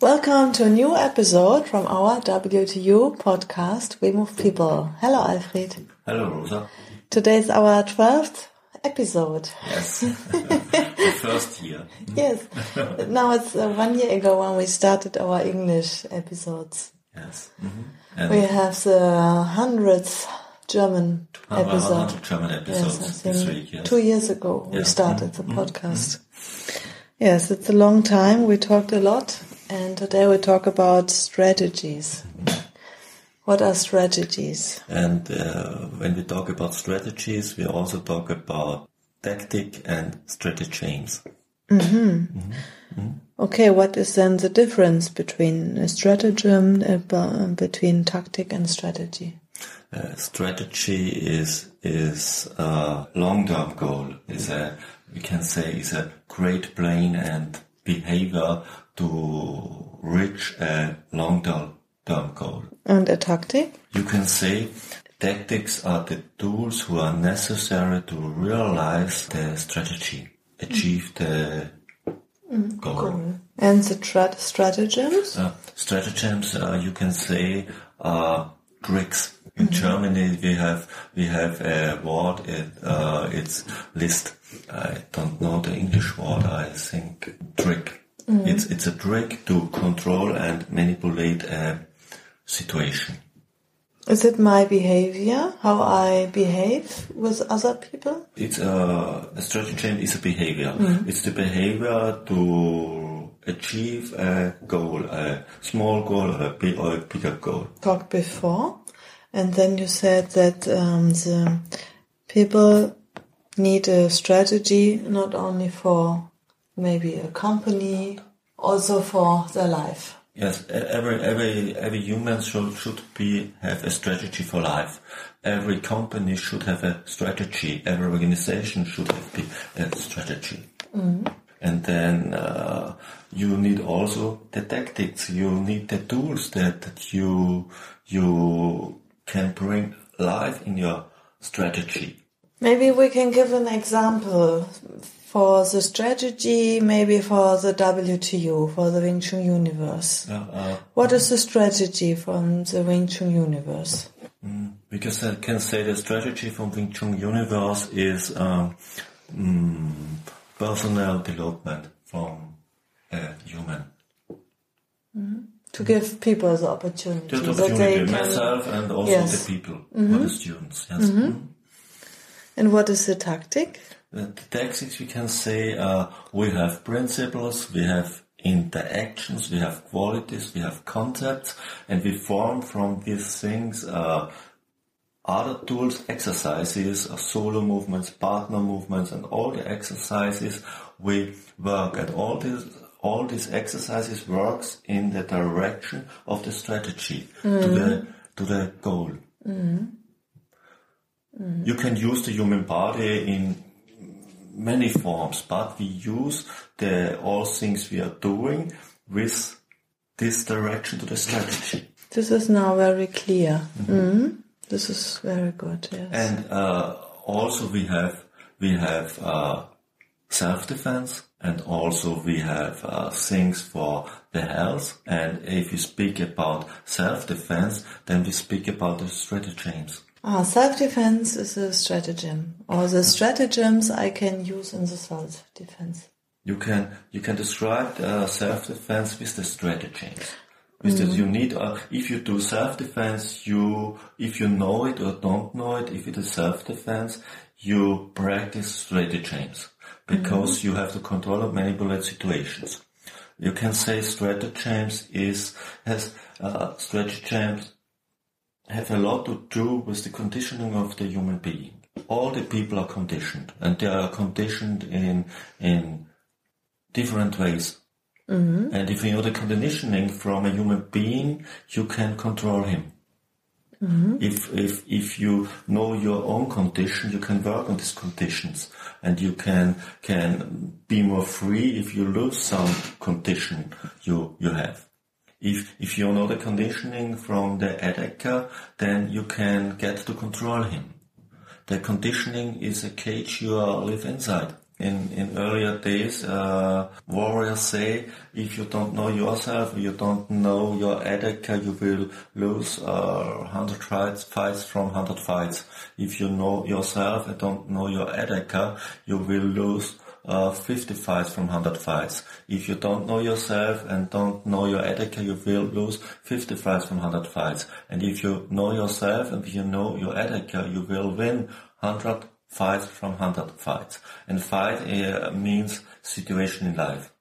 Welcome to a new episode from our WTU podcast, We Move People. Hello, Alfred. Hello, Rosa. Today is our 12th episode. Yes, the first year. Yes. now it's uh, one year ago when we started our English episodes. Yes. Mm-hmm. We have the hundredth German episode. German episodes Yes, this week. Yes. two years ago we started the podcast. Yes, it's a long time. We talked a lot, and today we talk about strategies. What are strategies? And uh, when we talk about strategies, we also talk about tactic and stratagems. Okay, what is then the difference between a stratagem, uh, between tactic and strategy? Uh, strategy is is a long-term goal. Is a we can say is a great plan and behavior to reach a long-term goal. And a tactic? You can say tactics are the tools who are necessary to realize the strategy, achieve the goal. And the tra- stratagems? Uh, stratagems, uh, you can say, are tricks. In Germany, we have we have a word. It, uh, it's list. I don't know the English word. I think trick. Mm. It's it's a trick to control and manipulate a situation. Is it my behavior, how I behave with other people? It's a, a stratagem is a behavior. Mm. It's the behavior to achieve a goal, a small goal or a big or a bigger goal. Talked before, and then you said that um, the people need a strategy not only for maybe a company, also for their life. Yes, every every every human should should be have a strategy for life. Every company should have a strategy. Every organization should have be a strategy. And then uh, you need also the tactics. You need the tools that, that you you can bring life in your strategy. Maybe we can give an example for the strategy, maybe for the WTU, for the WingTsun universe. Uh, uh, What is the strategy from the WingTsun universe? Because I can say the strategy from WingTsun Universe is um, mm, personal development from a human. To give people the opportunity. Just that they opportunity, can- myself and also Yes. the people, or the students. Yes. Mm. And what is the tactic? The, the tactics we can say uh, we have principles, we have interactions, we have qualities, we have concepts, and we form from these things uh, other tools, exercises, uh, solo movements, partner movements, and all the exercises we work at. All these all these exercises works in the direction of the strategy to the to the goal. You can use the human body in many forms, but we use the all things we are doing with this direction to the strategy. This is now very clear. Mhm. This is very good. Yes. And uh, also we have we have uh, self defense, and also we have uh, things for the health. And if you speak about self defense, then we speak about the stratagems. Ah, self-defense is a stratagem, or the stratagems I can use in the self-defense. You can you can describe uh, self defense with the stratagems. With that you need uh, if you do self defense, you if you know it or don't know it, if it is self defense, you practice stratagems because you have to control and manipulate situations. You can say stratagems is has uh, stratagems have a lot to do with the conditioning of the human being. All the people are conditioned, and they are conditioned in in different ways. Mm-hmm. And if you know the conditioning from a human being, you can control him. Mm-hmm. If, if, if you know your own condition, you can work on these conditions and you can, can be more free if you lose some condition you, you have. If, if you know the conditioning from the attacker, then you can get to control him. The conditioning is a cage you live inside. In, in earlier days, uh, warriors say, if you don't know yourself, you don't know your attacker, you will lose uh, 100 fights, fights from 100 fights. If you know yourself and don't know your attacker, you will lose uh, 50 fights from 100 fights. If you don't know yourself and don't know your attacker, you will lose 50 fights from 100 fights. And if you know yourself and you know your attacker, you will win 100 fights from 100 fights. And fight uh, means situation in life.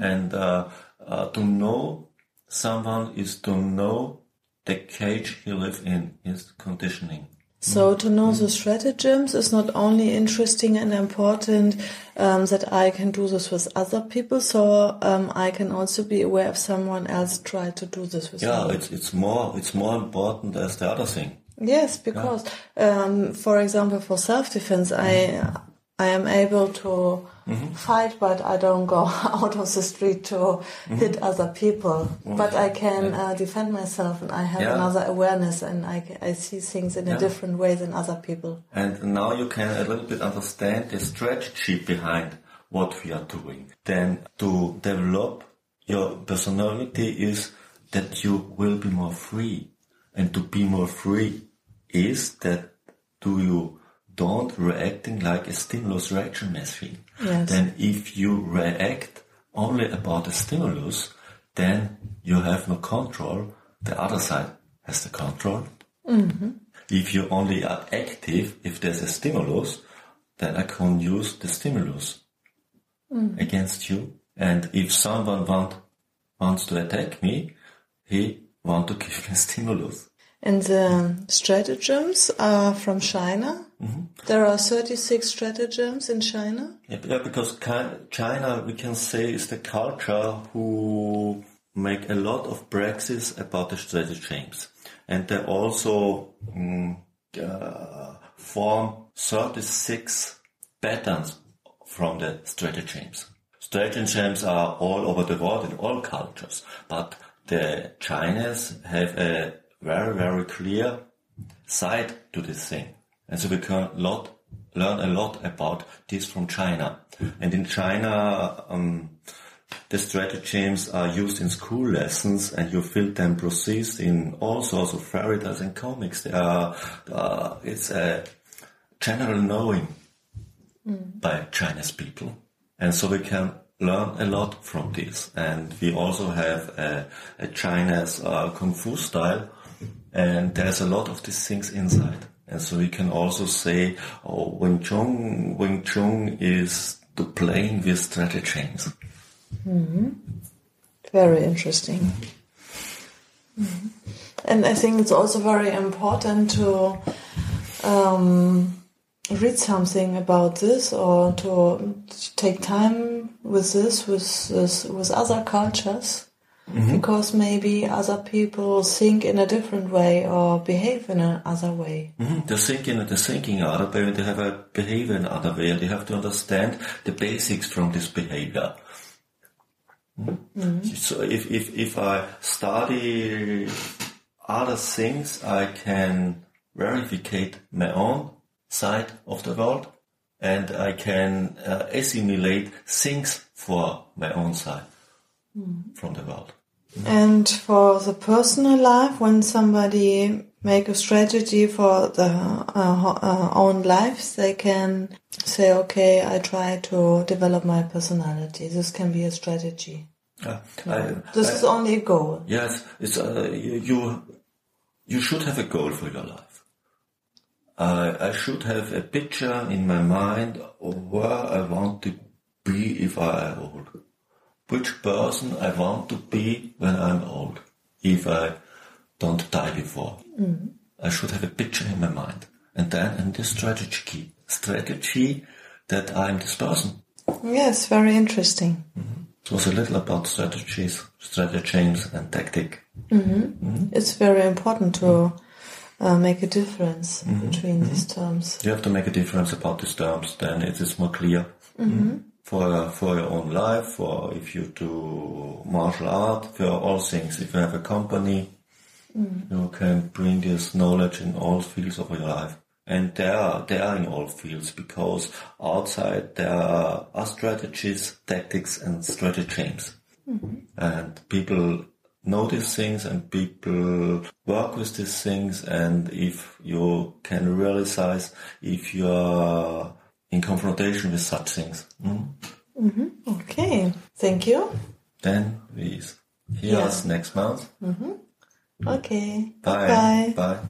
And uh, uh, to know someone is to know the cage he lives in, his conditioning. So to know the stratagems is not only interesting and important um, that I can do this with other people, so um, I can also be aware if someone else tried to do this with Yeah, me. it's it's more it's more important as the other thing. Yes, because um, for example, for self-defense, I I am able to fight, but I don't go out of the street to hit other people. But I can uh, defend myself, and I have Yeah. another awareness, and I, I see things in a different way than other people. And now you can a little bit understand the strategy behind what we are doing. Then to develop your personality is that you will be more free. And to be more free is that do you don't reacting like a stimulus reaction machine. Yes. Then if you react only about a stimulus, then you have no control. The other side has the control. Mm-hmm. If you only are active, if there's a stimulus, then I can use the stimulus mm. against you. And if someone want, wants to attack me, he want to give me stimulus. And the stratagems are from China. There are 36 stratagems in China. Yeah, because China, we can say, is the culture who make a lot of praxis about the stratagems. And they also mm, uh, form 36 patterns from the stratagems. Stratagems are all over the world in all cultures, but the Chinese have a very, very clear side to this thing. And so we can lot, learn a lot about this from China. And in China, um, the stratagems are used in school lessons and you feel them processed in all sorts of fairy tales and comics. They are, uh, it's a general knowing by Chinese people. And so we can learn a lot from this. And we also have a, a Chinese uh, Kung Fu style and there's a lot of these things inside. And so we can also say, oh, WingTsun, Wing Chun is the playing with stratagems. Very interesting. Mhm. And I think it's also very important to um, read something about this or to take time with this, with this, with other cultures, because maybe other people think in a different way or behave in another way. Mhm. They're thinking, they're thinking other way, they have a behavior in other way, and they have to understand the basics from this behavior. Mhm. So if, if, if I study other things, I can verificate my own side of the world, and I can uh, assimilate things for my own side from the world. And for the personal life, when somebody make a strategy for the uh, uh, own lives, they can say, "Okay, I try to develop my personality." This can be a strategy. Uh, I, This I- is only a goal. Yes, it's uh, you, you. Should have a goal for your life. I I should have a picture in my mind of where I want to be if I am old. Which person I want to be when I'm old, if I don't die before. Mm-hmm. I should have a picture in my mind, and then in this strategy, strategy that I'm this person. Yes, very interesting. Mm-hmm. It was a little about strategies, stratagems, and tactic. Mm-hmm. It's very important to uh, make a difference between these terms. You have to make a difference about these terms, then it is more clear. For, for your own life, for if you do martial art, for all things. If you have a company, mm. you can bring this knowledge in all fields of your life. And they are, they are in all fields because outside there are strategies, tactics and stratagems. Mm-hmm. And people know these things and people work with these things and if you can realize if you are in confrontation with such things, mm. Mm, Okay, thank you. then we hear Yeah. us next month. Okay, Bye. bye. Bye.